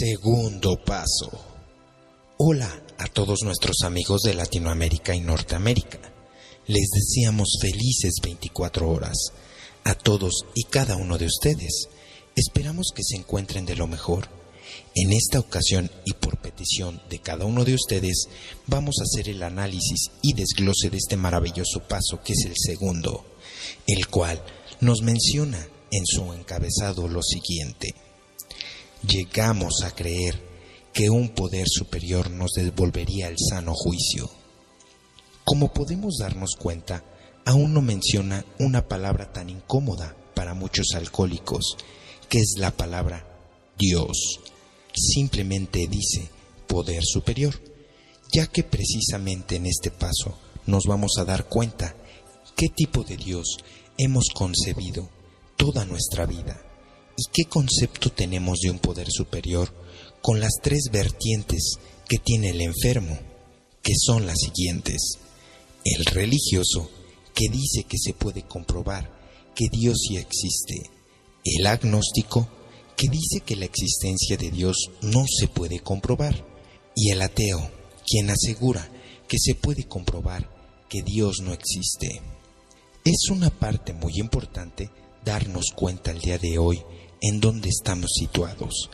Segundo paso. Hola a todos nuestros amigos de Latinoamérica y Norteamérica. Les deseamos felices 24 horas a todos y cada uno de ustedes. Esperamos que se encuentren de lo mejor. En esta ocasión y por petición de cada uno de ustedes, vamos a hacer el análisis y desglose de este maravilloso paso que es el segundo, el cual nos menciona en su encabezado lo siguiente llegamos a creer que un poder superior nos devolvería el sano juicio. Como podemos darnos cuenta, aún no menciona una palabra tan incómoda para muchos alcohólicos, que es la palabra Dios. Simplemente dice poder superior, ya que precisamente en este paso nos vamos a dar cuenta qué tipo de Dios hemos concebido toda nuestra vida ¿Y qué concepto tenemos de un poder superior con las tres vertientes que tiene el enfermo, que son las siguientes? El religioso, que dice que se puede comprobar que Dios sí existe. El agnóstico, que dice que la existencia de Dios no se puede comprobar. Y el ateo, quien asegura que se puede comprobar que Dios no existe. Es una parte muy importante darnos cuenta el día de hoy en dónde estamos situados,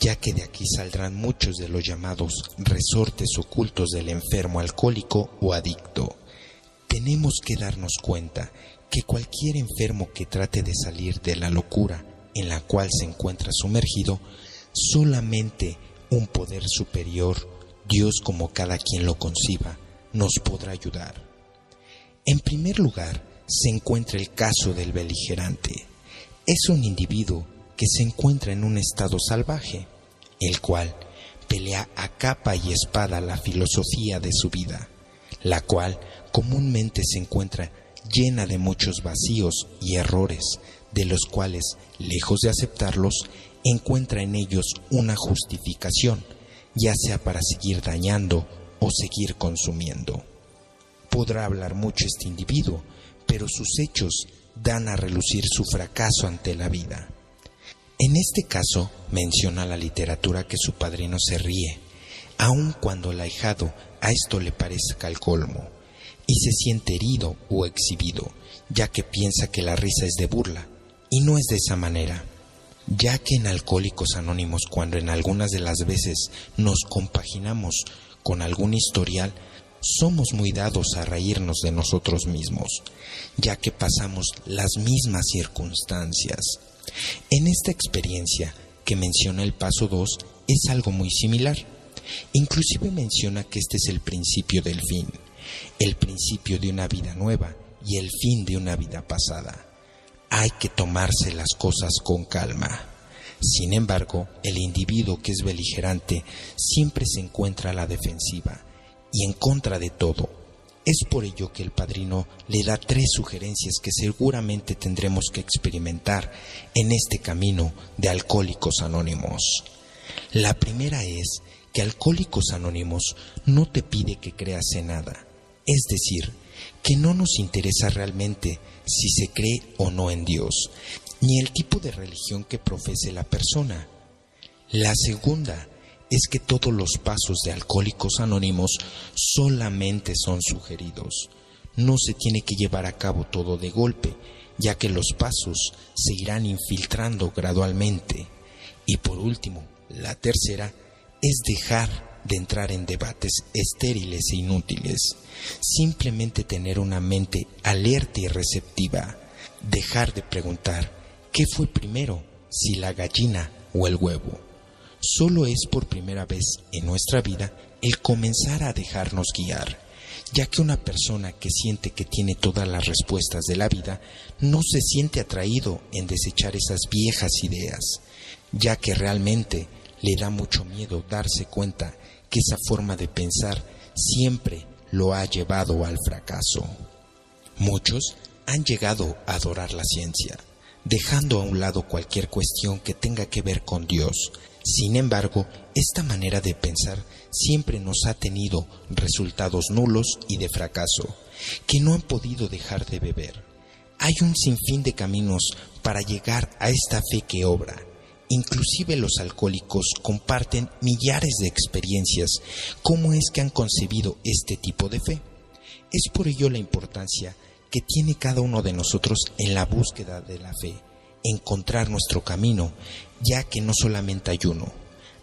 ya que de aquí saldrán muchos de los llamados resortes ocultos del enfermo alcohólico o adicto. Tenemos que darnos cuenta que cualquier enfermo que trate de salir de la locura en la cual se encuentra sumergido, solamente un poder superior, Dios como cada quien lo conciba, nos podrá ayudar. En primer lugar, se encuentra el caso del beligerante. Es un individuo que se encuentra en un estado salvaje, el cual pelea a capa y espada la filosofía de su vida, la cual comúnmente se encuentra llena de muchos vacíos y errores, de los cuales, lejos de aceptarlos, encuentra en ellos una justificación, ya sea para seguir dañando o seguir consumiendo. Podrá hablar mucho este individuo, pero sus hechos dan a relucir su fracaso ante la vida. En este caso menciona la literatura que su padrino se ríe, aun cuando el ahijado a esto le parezca el colmo, y se siente herido o exhibido, ya que piensa que la risa es de burla, y no es de esa manera, ya que en Alcohólicos Anónimos cuando en algunas de las veces nos compaginamos con algún historial, somos muy dados a reírnos de nosotros mismos, ya que pasamos las mismas circunstancias. En esta experiencia que menciona el paso 2 es algo muy similar. Inclusive menciona que este es el principio del fin, el principio de una vida nueva y el fin de una vida pasada. Hay que tomarse las cosas con calma. Sin embargo, el individuo que es beligerante siempre se encuentra a la defensiva y en contra de todo, es por ello que el padrino le da tres sugerencias que seguramente tendremos que experimentar en este camino de Alcohólicos Anónimos. La primera es que Alcohólicos Anónimos no te pide que creas en nada, es decir, que no nos interesa realmente si se cree o no en Dios, ni el tipo de religión que profese la persona. La segunda es que todos los pasos de Alcohólicos Anónimos solamente son sugeridos. No se tiene que llevar a cabo todo de golpe, ya que los pasos se irán infiltrando gradualmente. Y por último, la tercera es dejar de entrar en debates estériles e inútiles, simplemente tener una mente alerta y receptiva, dejar de preguntar qué fue primero, si la gallina o el huevo solo es por primera vez en nuestra vida el comenzar a dejarnos guiar, ya que una persona que siente que tiene todas las respuestas de la vida no se siente atraído en desechar esas viejas ideas, ya que realmente le da mucho miedo darse cuenta que esa forma de pensar siempre lo ha llevado al fracaso. Muchos han llegado a adorar la ciencia, dejando a un lado cualquier cuestión que tenga que ver con Dios, sin embargo, esta manera de pensar siempre nos ha tenido resultados nulos y de fracaso, que no han podido dejar de beber. Hay un sinfín de caminos para llegar a esta fe que obra, inclusive los alcohólicos comparten millares de experiencias, cómo es que han concebido este tipo de fe. Es por ello la importancia que tiene cada uno de nosotros en la búsqueda de la fe, encontrar nuestro camino, ya que no solamente hay uno,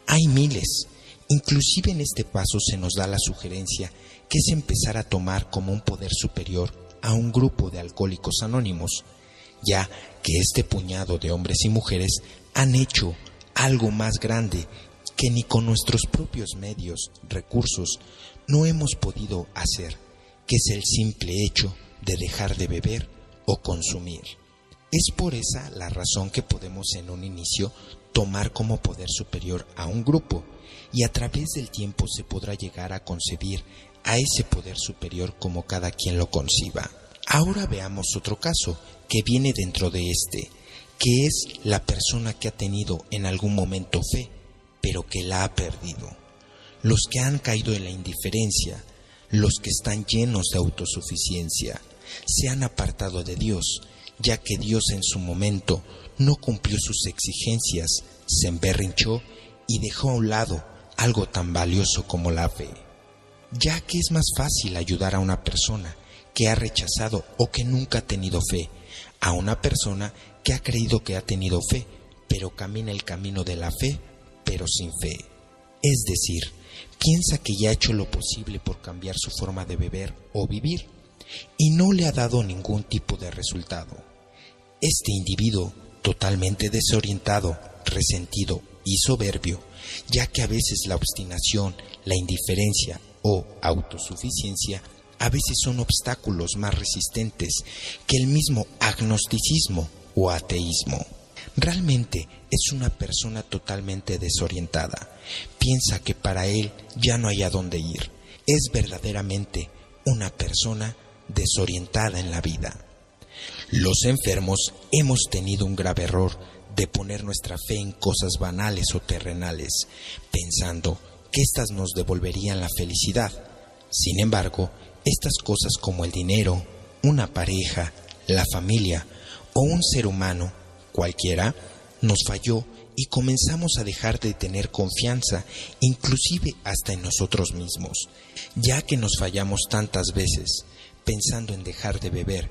hay miles. Inclusive en este paso se nos da la sugerencia que es empezar a tomar como un poder superior a un grupo de alcohólicos anónimos, ya que este puñado de hombres y mujeres han hecho algo más grande que ni con nuestros propios medios, recursos, no hemos podido hacer, que es el simple hecho de dejar de beber o consumir. Es por esa la razón que podemos en un inicio tomar como poder superior a un grupo y a través del tiempo se podrá llegar a concebir a ese poder superior como cada quien lo conciba. Ahora veamos otro caso que viene dentro de este, que es la persona que ha tenido en algún momento fe, pero que la ha perdido. Los que han caído en la indiferencia, los que están llenos de autosuficiencia, se han apartado de Dios, ya que Dios en su momento no cumplió sus exigencias, se emberrinchó y dejó a un lado algo tan valioso como la fe, ya que es más fácil ayudar a una persona que ha rechazado o que nunca ha tenido fe, a una persona que ha creído que ha tenido fe, pero camina el camino de la fe, pero sin fe. Es decir, piensa que ya ha hecho lo posible por cambiar su forma de beber o vivir, y no le ha dado ningún tipo de resultado. Este individuo, totalmente desorientado, resentido y soberbio, ya que a veces la obstinación, la indiferencia o autosuficiencia a veces son obstáculos más resistentes que el mismo agnosticismo o ateísmo. Realmente es una persona totalmente desorientada. Piensa que para él ya no hay a dónde ir. Es verdaderamente una persona desorientada en la vida. Los enfermos hemos tenido un grave error de poner nuestra fe en cosas banales o terrenales, pensando que éstas nos devolverían la felicidad. Sin embargo, estas cosas como el dinero, una pareja, la familia o un ser humano, cualquiera, nos falló y comenzamos a dejar de tener confianza, inclusive hasta en nosotros mismos, ya que nos fallamos tantas veces, pensando en dejar de beber,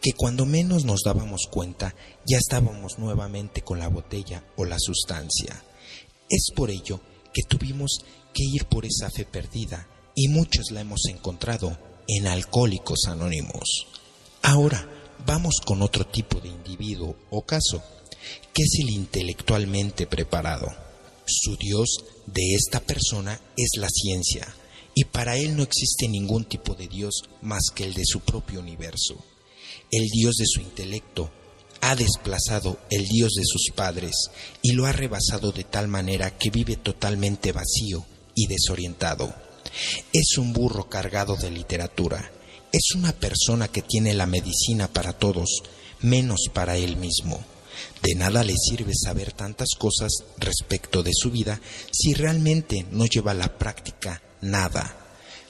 que cuando menos nos dábamos cuenta ya estábamos nuevamente con la botella o la sustancia. Es por ello que tuvimos que ir por esa fe perdida y muchos la hemos encontrado en Alcohólicos Anónimos. Ahora vamos con otro tipo de individuo o caso, que es el intelectualmente preparado. Su Dios de esta persona es la ciencia, y para él no existe ningún tipo de Dios más que el de su propio universo. El Dios de su intelecto ha desplazado el Dios de sus padres y lo ha rebasado de tal manera que vive totalmente vacío y desorientado. Es un burro cargado de literatura. Es una persona que tiene la medicina para todos, menos para él mismo. De nada le sirve saber tantas cosas respecto de su vida si realmente no lleva a la práctica nada.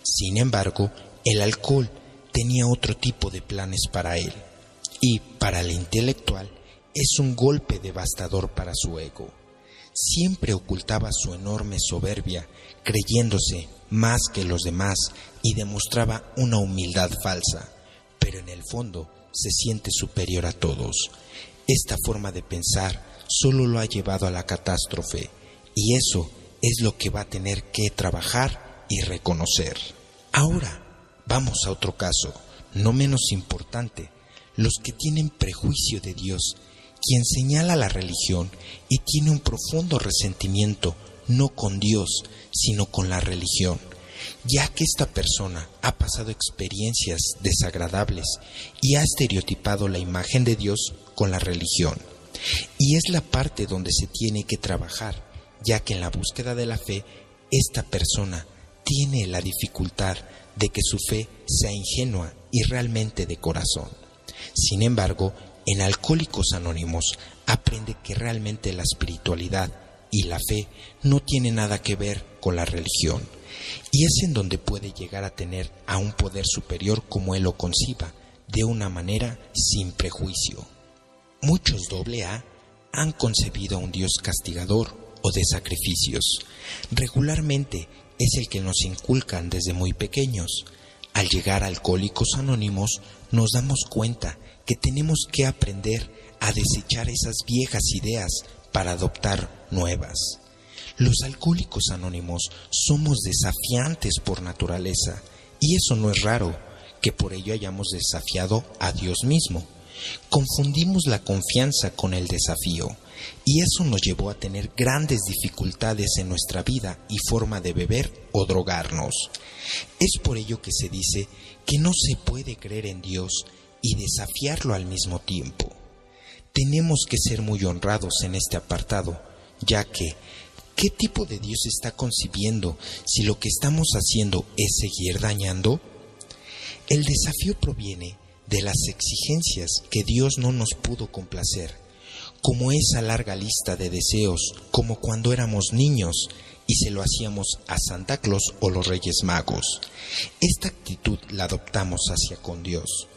Sin embargo, el alcohol tenía otro tipo de planes para él, y para el intelectual es un golpe devastador para su ego. Siempre ocultaba su enorme soberbia, creyéndose más que los demás y demostraba una humildad falsa, pero en el fondo se siente superior a todos. Esta forma de pensar solo lo ha llevado a la catástrofe y eso es lo que va a tener que trabajar y reconocer. Ahora, vamos a otro caso, no menos importante, los que tienen prejuicio de Dios, quien señala la religión y tiene un profundo resentimiento no con Dios, sino con la religión, ya que esta persona ha pasado experiencias desagradables y ha estereotipado la imagen de Dios con la religión. Y es la parte donde se tiene que trabajar, ya que en la búsqueda de la fe, esta persona tiene la dificultad de que su fe sea ingenua y realmente de corazón. Sin embargo, en Alcohólicos Anónimos aprende que realmente la espiritualidad y la fe no tienen nada que ver con la religión, y es en donde puede llegar a tener a un poder superior como él lo conciba, de una manera sin prejuicio. Muchos doble A han concebido a un Dios castigador o de sacrificios. Regularmente es el que nos inculcan desde muy pequeños. Al llegar a Alcohólicos Anónimos nos damos cuenta que tenemos que aprender a desechar esas viejas ideas para adoptar nuevas. Los alcohólicos anónimos somos desafiantes por naturaleza y eso no es raro que por ello hayamos desafiado a Dios mismo. Confundimos la confianza con el desafío y eso nos llevó a tener grandes dificultades en nuestra vida y forma de beber o drogarnos. Es por ello que se dice que no se puede creer en Dios y desafiarlo al mismo tiempo. Tenemos que ser muy honrados en este apartado, ya que ¿qué tipo de Dios está concibiendo si lo que estamos haciendo es seguir dañando? El desafío proviene de las exigencias que Dios no nos pudo complacer, como esa larga lista de deseos, como cuando éramos niños y se lo hacíamos a Santa Claus o los Reyes Magos. Esta actitud la adoptamos hacia con Dios.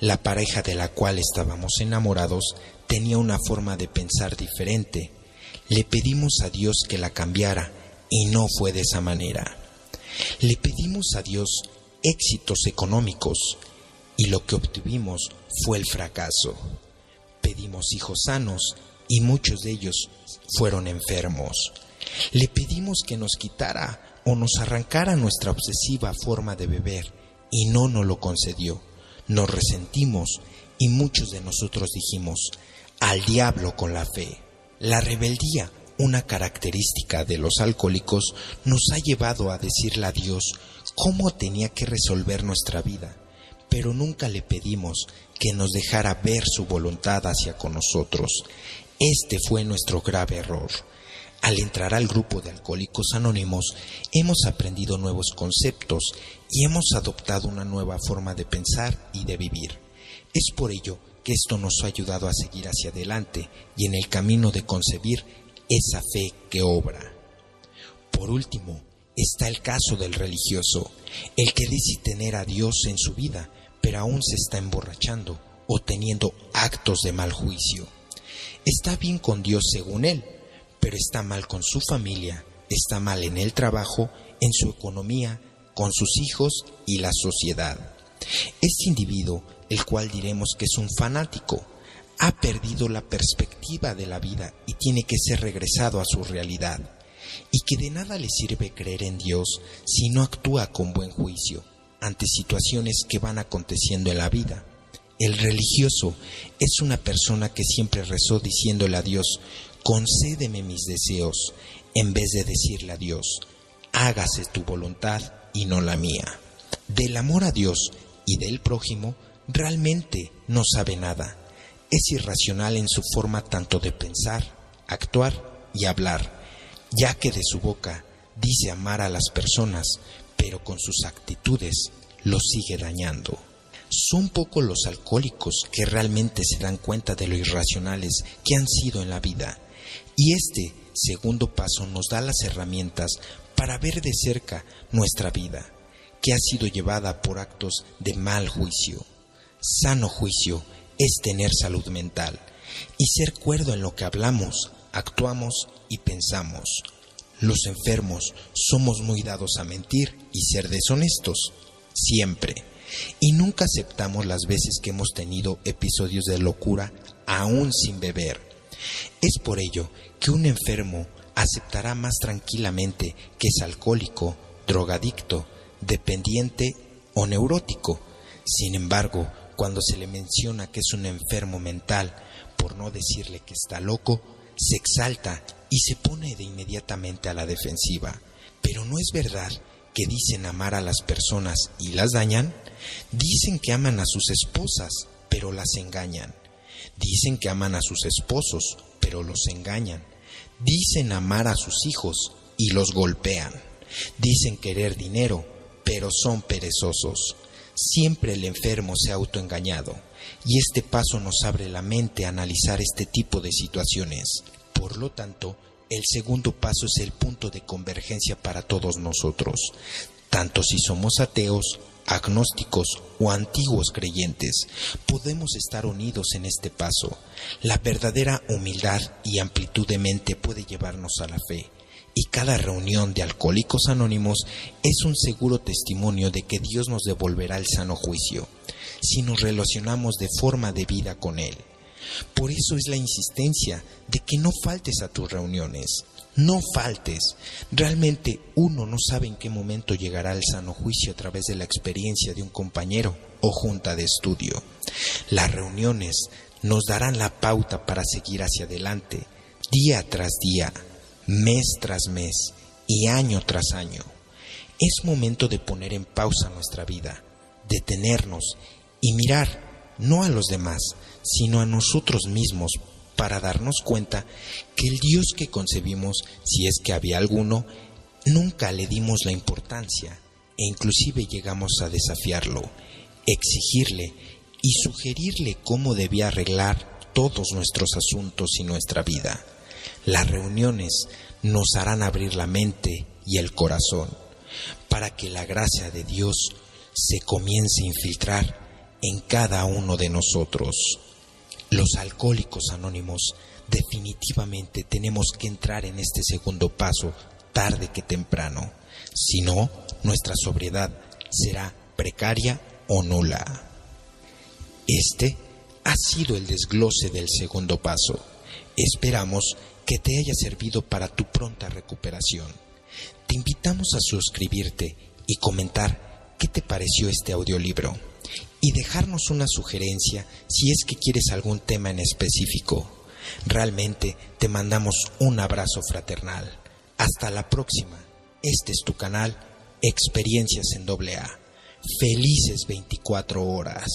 La pareja de la cual estábamos enamorados tenía una forma de pensar diferente. Le pedimos a Dios que la cambiara y no fue de esa manera. Le pedimos a Dios éxitos económicos y lo que obtuvimos fue el fracaso. Pedimos hijos sanos y muchos de ellos fueron enfermos. Le pedimos que nos quitara o nos arrancara nuestra obsesiva forma de beber y no nos lo concedió. Nos resentimos y muchos de nosotros dijimos, al diablo con la fe. La rebeldía, una característica de los alcohólicos, nos ha llevado a decirle a Dios cómo tenía que resolver nuestra vida pero nunca le pedimos que nos dejara ver su voluntad hacia con nosotros. Este fue nuestro grave error. Al entrar al grupo de alcohólicos anónimos, hemos aprendido nuevos conceptos y hemos adoptado una nueva forma de pensar y de vivir. Es por ello que esto nos ha ayudado a seguir hacia adelante y en el camino de concebir esa fe que obra. Por último, está el caso del religioso, el que dice tener a Dios en su vida, pero aún se está emborrachando o teniendo actos de mal juicio. Está bien con Dios según él, pero está mal con su familia, está mal en el trabajo, en su economía, con sus hijos y la sociedad. Este individuo, el cual diremos que es un fanático, ha perdido la perspectiva de la vida y tiene que ser regresado a su realidad, y que de nada le sirve creer en Dios si no actúa con buen juicio ante situaciones que van aconteciendo en la vida. El religioso es una persona que siempre rezó diciéndole a Dios, concédeme mis deseos, en vez de decirle a Dios, hágase tu voluntad y no la mía. Del amor a Dios y del prójimo realmente no sabe nada. Es irracional en su forma tanto de pensar, actuar y hablar, ya que de su boca dice amar a las personas, pero con sus actitudes los sigue dañando. Son pocos los alcohólicos que realmente se dan cuenta de lo irracionales que han sido en la vida. Y este segundo paso nos da las herramientas para ver de cerca nuestra vida, que ha sido llevada por actos de mal juicio. Sano juicio es tener salud mental y ser cuerdo en lo que hablamos, actuamos y pensamos. Los enfermos somos muy dados a mentir y ser deshonestos, siempre. Y nunca aceptamos las veces que hemos tenido episodios de locura aún sin beber. Es por ello que un enfermo aceptará más tranquilamente que es alcohólico, drogadicto, dependiente o neurótico. Sin embargo, cuando se le menciona que es un enfermo mental, por no decirle que está loco, se exalta y se pone de inmediatamente a la defensiva. Pero no es verdad que dicen amar a las personas y las dañan. Dicen que aman a sus esposas, pero las engañan. Dicen que aman a sus esposos, pero los engañan. Dicen amar a sus hijos y los golpean. Dicen querer dinero, pero son perezosos. Siempre el enfermo se ha autoengañado, y este paso nos abre la mente a analizar este tipo de situaciones. Por lo tanto, el segundo paso es el punto de convergencia para todos nosotros, tanto si somos ateos agnósticos o antiguos creyentes, podemos estar unidos en este paso. La verdadera humildad y amplitud de mente puede llevarnos a la fe. Y cada reunión de alcohólicos anónimos es un seguro testimonio de que Dios nos devolverá el sano juicio, si nos relacionamos de forma debida con Él. Por eso es la insistencia de que no faltes a tus reuniones. No faltes. Realmente uno no sabe en qué momento llegará al sano juicio a través de la experiencia de un compañero o junta de estudio. Las reuniones nos darán la pauta para seguir hacia adelante, día tras día, mes tras mes y año tras año. Es momento de poner en pausa nuestra vida, detenernos y mirar no a los demás, sino a nosotros mismos para darnos cuenta que el Dios que concebimos, si es que había alguno, nunca le dimos la importancia e inclusive llegamos a desafiarlo, exigirle y sugerirle cómo debía arreglar todos nuestros asuntos y nuestra vida. Las reuniones nos harán abrir la mente y el corazón para que la gracia de Dios se comience a infiltrar en cada uno de nosotros. Los alcohólicos anónimos definitivamente tenemos que entrar en este segundo paso tarde que temprano. Si no, nuestra sobriedad será precaria o nula. Este ha sido el desglose del segundo paso. Esperamos que te haya servido para tu pronta recuperación. Te invitamos a suscribirte y comentar qué te pareció este audiolibro y dejarnos una sugerencia si es que quieres algún tema en específico. Realmente te mandamos un abrazo fraternal. Hasta la próxima. Este es tu canal Experiencias en AA. Felices 24 horas.